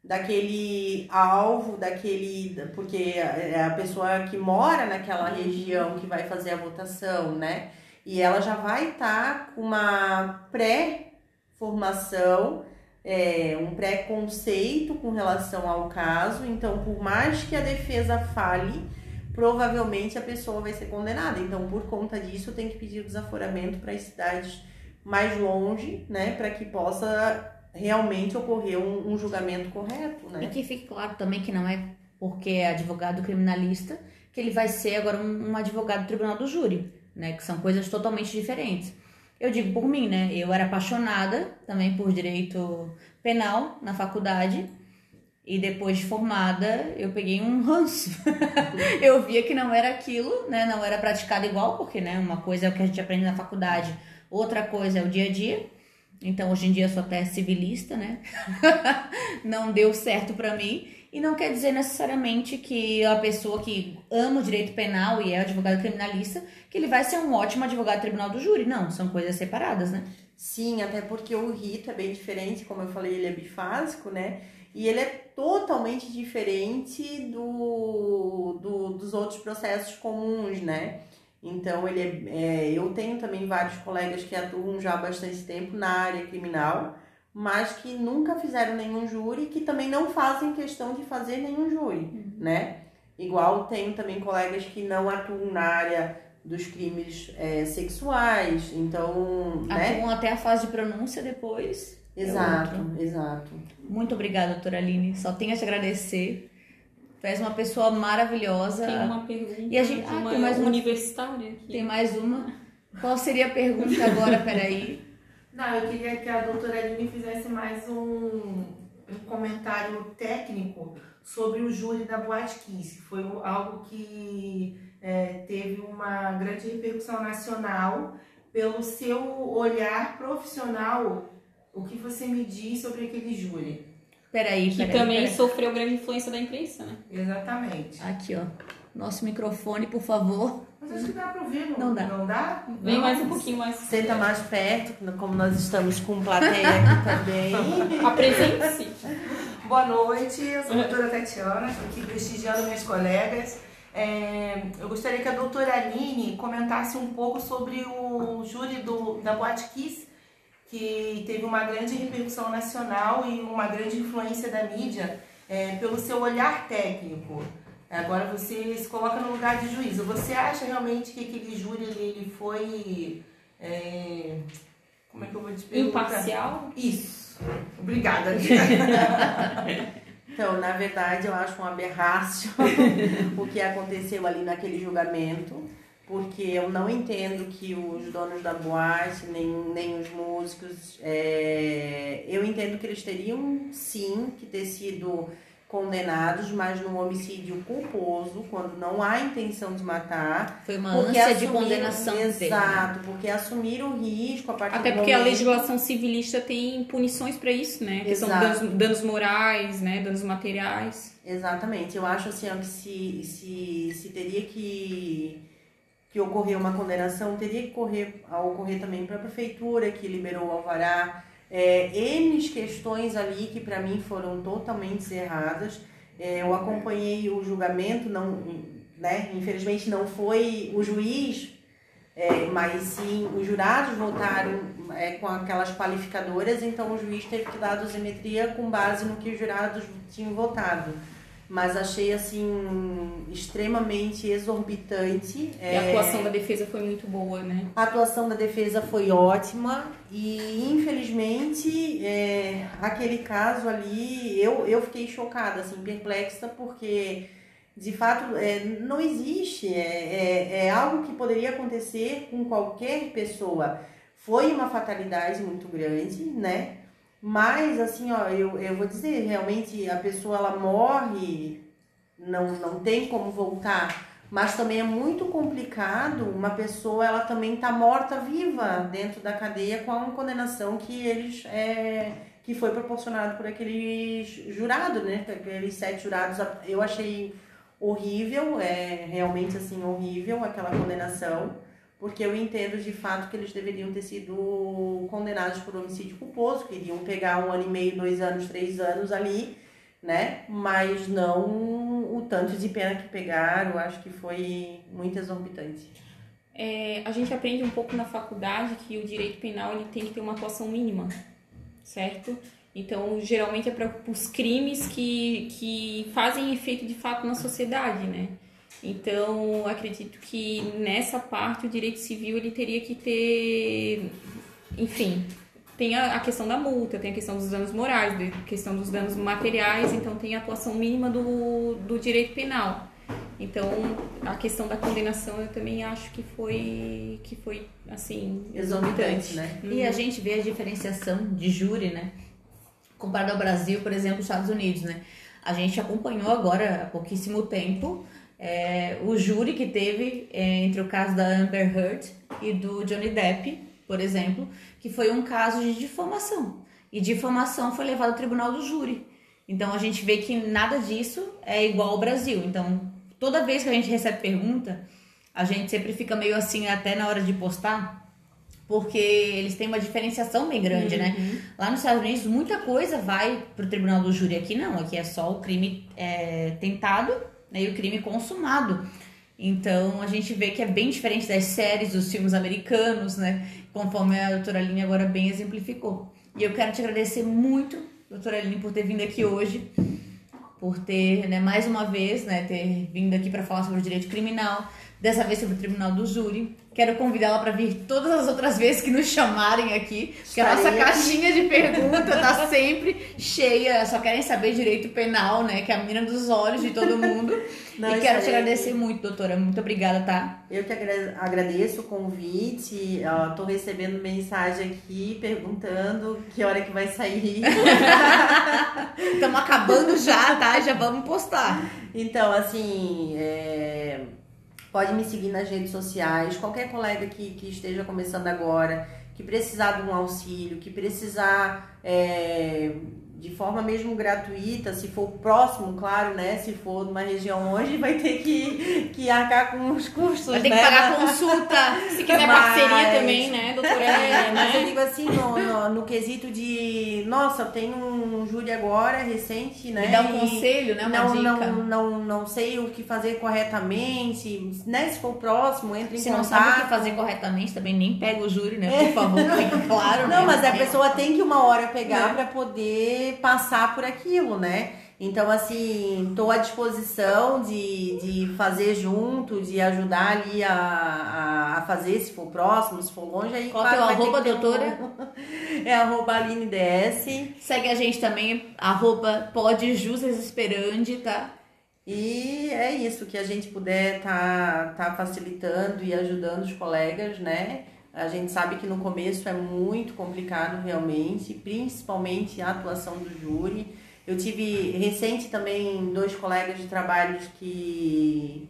S3: daquele alvo, daquele porque é a pessoa que mora naquela região que vai fazer a votação, né? E ela já vai estar tá com uma pré-formação é, um preconceito com relação ao caso, então por mais que a defesa fale, provavelmente a pessoa vai ser condenada. Então, por conta disso, tem que pedir o desaforamento para as cidades mais longe, né, para que possa realmente ocorrer um, um, julgamento correto, né?
S1: E que fique claro também que não é porque é advogado criminalista que ele vai ser agora um, um advogado do tribunal do júri, né, que são coisas totalmente diferentes. Eu digo por mim, né? Eu era apaixonada também por direito penal na faculdade. E depois de formada, eu peguei um ranço. eu via que não era aquilo, né? Não era praticado igual, porque, né? Uma coisa é o que a gente aprende na faculdade, outra coisa é o dia a dia. Então, hoje em dia, eu sou até civilista, né? não deu certo para mim. E não quer dizer necessariamente que a pessoa que ama o direito penal e é advogado criminalista, que ele vai ser um ótimo advogado tribunal do júri. Não, são coisas separadas, né?
S3: Sim, até porque o rito é bem diferente, como eu falei, ele é bifásico, né? E ele é totalmente diferente do, do dos outros processos comuns, né? Então, ele é, é, eu tenho também vários colegas que atuam já há bastante tempo na área criminal, mas que nunca fizeram nenhum júri, que também não fazem questão de fazer nenhum júri, uhum. né? Igual tenho também colegas que não atuam na área dos crimes é, sexuais, então,
S1: né? Atuam até a fase de pronúncia depois.
S3: É exato, é exato.
S1: Muito obrigada, doutora Aline. Só tenho a te agradecer. Tu és uma pessoa maravilhosa.
S2: Tem uma pergunta e a gente, ah, tem mais uma universitária aqui.
S1: Tem mais uma. Qual seria a pergunta agora? Peraí.
S4: Não, eu queria que a doutora Aline fizesse mais um, um comentário técnico sobre o júri da Boate Kiss. Foi algo que é, teve uma grande repercussão nacional pelo seu olhar profissional. O que você me diz sobre aquele júri?
S1: Peraí,
S2: que
S1: peraí.
S2: também
S1: peraí.
S2: sofreu grande influência da imprensa, né?
S4: Exatamente.
S1: Aqui, ó. Nosso microfone, por favor.
S4: Mas acho que dá pra ouvir, não,
S1: Não dá.
S4: Não dá?
S2: Vem
S4: Não?
S2: mais um pouquinho mais.
S3: Senta mais perto, como nós estamos com plateia aqui também.
S2: Apresente-se.
S4: Boa noite, eu sou a doutora Tatiana, estou aqui prestigiando minhas colegas. É, eu gostaria que a doutora Aline comentasse um pouco sobre o júri do, da Boate Kiss, que teve uma grande repercussão nacional e uma grande influência da mídia é, pelo seu olhar técnico. Agora você se coloca no lugar de juízo. Você acha realmente que aquele júri ele, foi. é, como é que eu vou te perguntar?
S2: Imparcial.
S4: Isso. Obrigada.
S3: Então, na verdade, eu acho um aberrácio o que aconteceu ali naquele julgamento, porque eu não entendo que os donos da boate, nem, nem os músicos, é, eu entendo que eles teriam sim que ter sido condenados, mas num homicídio culposo, quando não há intenção de matar.
S1: Foi uma ânsia de
S3: assumiram-
S1: condenação dele. né?
S3: Exato, porque assumiram o risco a partir
S2: Até porque a
S3: momento-
S2: legislação civilista tem punições pra isso, né? Que são
S3: Exato.
S2: danos, danos morais, né? Danos materiais.
S3: Exatamente. Eu acho assim que se, se, se teria que, que ocorrer uma condenação, teria que ocorrer, a ocorrer também para a prefeitura que liberou o alvará. É, N questões ali que para mim foram totalmente erradas. É, eu acompanhei o julgamento, não, né, infelizmente não foi o juiz, é, mas sim os jurados votaram é, com aquelas qualificadoras, então o juiz teve que dar a dosimetria com base no que os jurados tinham votado. Mas achei assim extremamente exorbitante.
S2: E a atuação da defesa foi muito boa, né?
S3: A atuação da defesa foi ótima e infelizmente é, aquele caso ali eu, eu fiquei chocada, assim, perplexa, porque de fato é, não existe, é, é, é algo que poderia acontecer com qualquer pessoa. Foi uma fatalidade muito grande, né? Mas assim, ó, eu, eu vou dizer, realmente a pessoa ela morre, não, não tem como voltar. Mas também é muito complicado uma pessoa, ela também tá morta viva dentro da cadeia com a condenação que eles é, que foi proporcionado por aqueles jurados, né? Aqueles sete jurados. Eu achei horrível, é realmente assim horrível aquela condenação, porque eu entendo de fato que eles deveriam ter sido condenados por homicídio culposo, queriam pegar um ano e meio, dois anos, três anos ali, né? Mas não o tanto de pena que pegaram, acho que foi muito exorbitante.
S2: É, a gente aprende um pouco na faculdade que o direito penal ele tem que ter uma atuação mínima, certo? Então, geralmente é para os crimes que, que fazem efeito de fato na sociedade, né? Então, acredito que nessa parte o direito civil ele teria que ter, enfim, tem a, a questão da multa, tem a questão dos danos morais, a questão dos danos materiais, então tem a atuação mínima do, do direito penal. Então, a questão da condenação eu também acho que foi, que foi assim,
S3: Exorbitante, né?
S1: E a gente vê a diferenciação de júri, né? Comparado ao Brasil, por exemplo, os Estados Unidos, né? A gente acompanhou agora há pouquíssimo tempo é, o júri que teve é, entre o caso da Amber Heard e do Johnny Depp, por exemplo, que foi um caso de difamação. E difamação foi levado ao tribunal do júri. Então a gente vê que nada disso é igual ao Brasil. Então, toda vez que a gente recebe pergunta, a gente sempre fica meio assim até na hora de postar, porque eles têm uma diferenciação bem grande, né? Lá nos Estados Unidos, muita coisa vai pro tribunal do júri. Aqui não, aqui é só o crime é, tentado né, e o crime consumado. Então a gente vê que é bem diferente das séries, dos filmes americanos, né? Conforme a doutora Aline agora bem exemplificou. E eu quero te agradecer muito, doutora Aline, por ter vindo aqui hoje, por ter, né, mais uma vez, né, ter vindo aqui para falar sobre o direito criminal, dessa vez sobre o Tribunal do Júri. Quero convidá-la para vir todas as outras vezes que nos chamarem aqui, porque a nossa caixinha de perguntas tá sempre cheia, só querem saber direito penal, né, que é a menina dos olhos de todo mundo.
S3: Não,
S1: e quero te agradecer muito, doutora. Muito obrigada, tá?
S3: Eu que agra- agradeço o convite, ó, tô recebendo mensagem aqui perguntando que hora que vai sair.
S1: Estamos acabando já, tá? Já vamos postar.
S3: Então, assim, é, pode me seguir nas redes sociais. Qualquer colega que, que esteja começando agora, que precisar de um auxílio, que precisar é, de forma mesmo gratuita, se for próximo, claro, né? Se for numa região longe, vai ter que, que arcar com os custos,
S1: Vai ter
S3: né?
S1: que pagar consulta.
S2: Se quiser
S3: Mas-
S2: parceria também, né, doutora?
S3: É, mas eu
S2: né?
S3: digo assim, no, no, no quesito de, nossa, eu tenho um júri agora, recente, né?
S1: Me dá um conselho, né? Uma
S3: não,
S1: dica.
S3: não, não, não sei o que fazer corretamente, né? Se for próximo, entre em
S1: Se não
S3: contato.
S1: sabe o que fazer corretamente, também nem pega o júri, né? Por favor, fique claro.
S3: Não,
S1: né?
S3: mas a pessoa tem que uma hora pegar
S1: É.
S3: pra poder passar por aquilo, né? Então, assim, tô à disposição de, de fazer junto, de ajudar ali a, a, fazer, se for próximo, se for longe. Aí,
S1: Qual
S3: claro, vai ter
S1: arroba,
S3: um-
S1: doutora?
S3: É arroba Aline DS.
S1: Segue a gente também, arroba podjusesesperande, tá?
S3: E é isso, que a gente puder tá, tá facilitando e ajudando os colegas, né? A gente sabe que no começo é muito complicado realmente, principalmente a atuação do júri. Eu tive recente também dois colegas de trabalho que,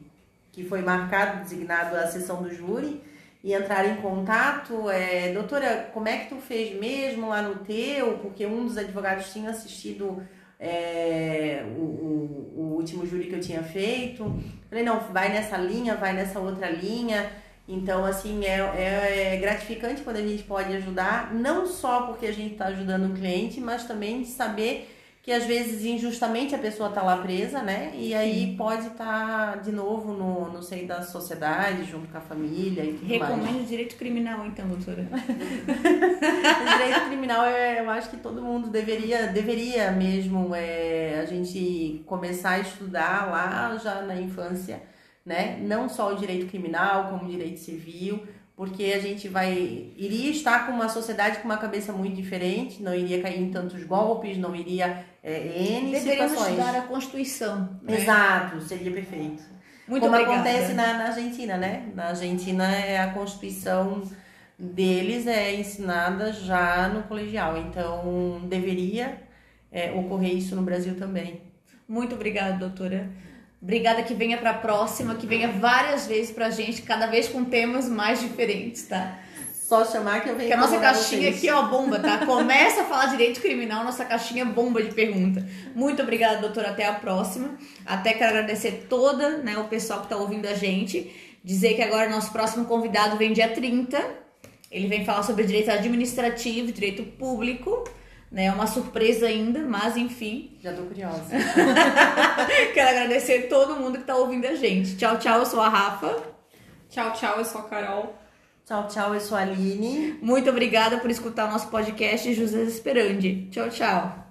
S3: que foi marcado, designado a sessão do júri e entraram em contato. É, Doutora, como é que tu fez mesmo lá no teu? Porque um dos advogados tinha assistido é, o, o, o último júri que eu tinha feito. Falei, não, vai nessa linha, vai nessa outra linha. Então, assim, é, é, é gratificante quando a gente pode ajudar, não só porque a gente está ajudando o cliente, mas também de saber que às vezes injustamente a pessoa está lá presa, né? E aí pode estar de novo no, no seio da sociedade, junto com a família e tudo mais.
S1: Recomendo direito criminal, então, doutora.
S3: O direito criminal, é, eu acho que todo mundo deveria, deveria mesmo é, a gente começar a estudar lá já na infância, né? Não só o direito criminal, como o direito civil, porque a gente vai iria estar com uma sociedade com uma cabeça muito diferente, não iria cair em tantos golpes, não iria é, N
S1: Deveríamos
S3: situações.
S1: estudar a Constituição. né?
S3: Exato, seria perfeito.
S1: Muito
S3: Como
S1: obrigada.
S3: acontece na, na Argentina, né? Na Argentina é a Constituição deles é ensinada já no colegial, então deveria é, ocorrer isso no Brasil também.
S1: Muito obrigada, doutora. Obrigada que venha para a próxima, que venha várias vezes pra gente, cada vez com temas mais diferentes, tá?
S3: Só chamar que eu venho
S1: Porque a nossa caixinha
S3: vocês.
S1: aqui, ó, bomba, tá? Começa a falar direito criminal, nossa caixinha bomba de pergunta. Muito obrigada, doutora. Até a próxima. Até quero agradecer toda, né, o pessoal que tá ouvindo a gente. Dizer que agora nosso próximo convidado vem dia 30. Ele vem falar sobre direito administrativo, direito público. Né, é uma surpresa ainda, mas enfim.
S3: Já tô curiosa.
S1: Quero agradecer todo mundo que tá ouvindo a gente. Tchau, tchau. Eu sou a Rafa.
S2: Tchau, tchau, eu sou a Carol.
S3: tchau, tchau, eu sou a Aline.
S1: Muito obrigada por escutar o nosso podcast José Esperandi. Tchau, tchau.